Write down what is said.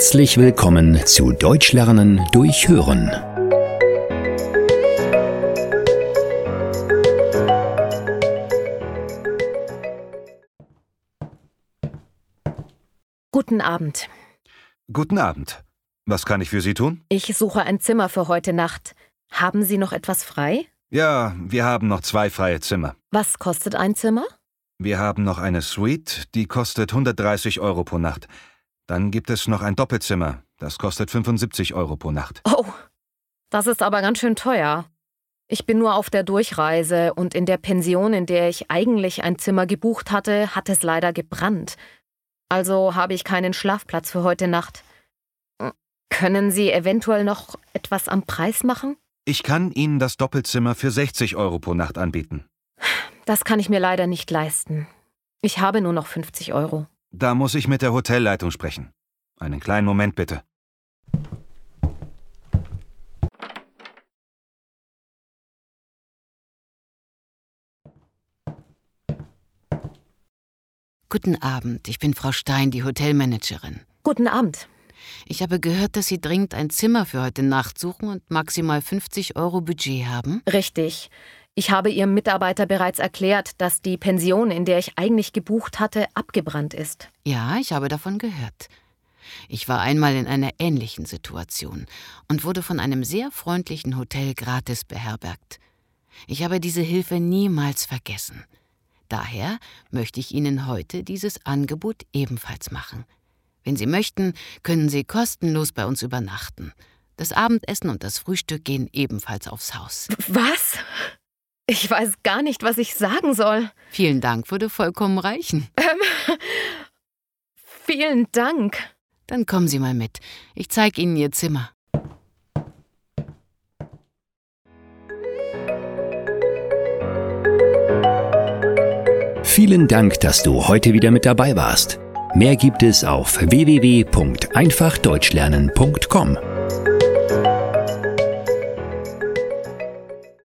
Herzlich willkommen zu Deutsch lernen durch Hören. Guten Abend. Guten Abend. Was kann ich für Sie tun? Ich suche ein Zimmer für heute Nacht. Haben Sie noch etwas frei? Ja, wir haben noch zwei freie Zimmer. Was kostet ein Zimmer? Wir haben noch eine Suite, die kostet 130 Euro pro Nacht. Dann gibt es noch ein Doppelzimmer, das kostet 75 Euro pro Nacht. Oh, das ist aber ganz schön teuer. Ich bin nur auf der Durchreise und in der Pension, in der ich eigentlich ein Zimmer gebucht hatte, hat es leider gebrannt. Also habe ich keinen Schlafplatz für heute Nacht. Können Sie eventuell noch etwas am Preis machen? Ich kann Ihnen das Doppelzimmer für 60 Euro pro Nacht anbieten. Das kann ich mir leider nicht leisten. Ich habe nur noch 50 Euro. Da muss ich mit der Hotelleitung sprechen. Einen kleinen Moment bitte. Guten Abend, ich bin Frau Stein, die Hotelmanagerin. Guten Abend. Ich habe gehört, dass Sie dringend ein Zimmer für heute Nacht suchen und maximal 50 Euro Budget haben. Richtig. Ich habe Ihrem Mitarbeiter bereits erklärt, dass die Pension, in der ich eigentlich gebucht hatte, abgebrannt ist. Ja, ich habe davon gehört. Ich war einmal in einer ähnlichen Situation und wurde von einem sehr freundlichen Hotel gratis beherbergt. Ich habe diese Hilfe niemals vergessen. Daher möchte ich Ihnen heute dieses Angebot ebenfalls machen. Wenn Sie möchten, können Sie kostenlos bei uns übernachten. Das Abendessen und das Frühstück gehen ebenfalls aufs Haus. Was? Ich weiß gar nicht, was ich sagen soll. Vielen Dank würde vollkommen reichen. Ähm, vielen Dank. Dann kommen Sie mal mit. Ich zeige Ihnen Ihr Zimmer. Vielen Dank, dass du heute wieder mit dabei warst. Mehr gibt es auf www.einfachdeutschlernen.com.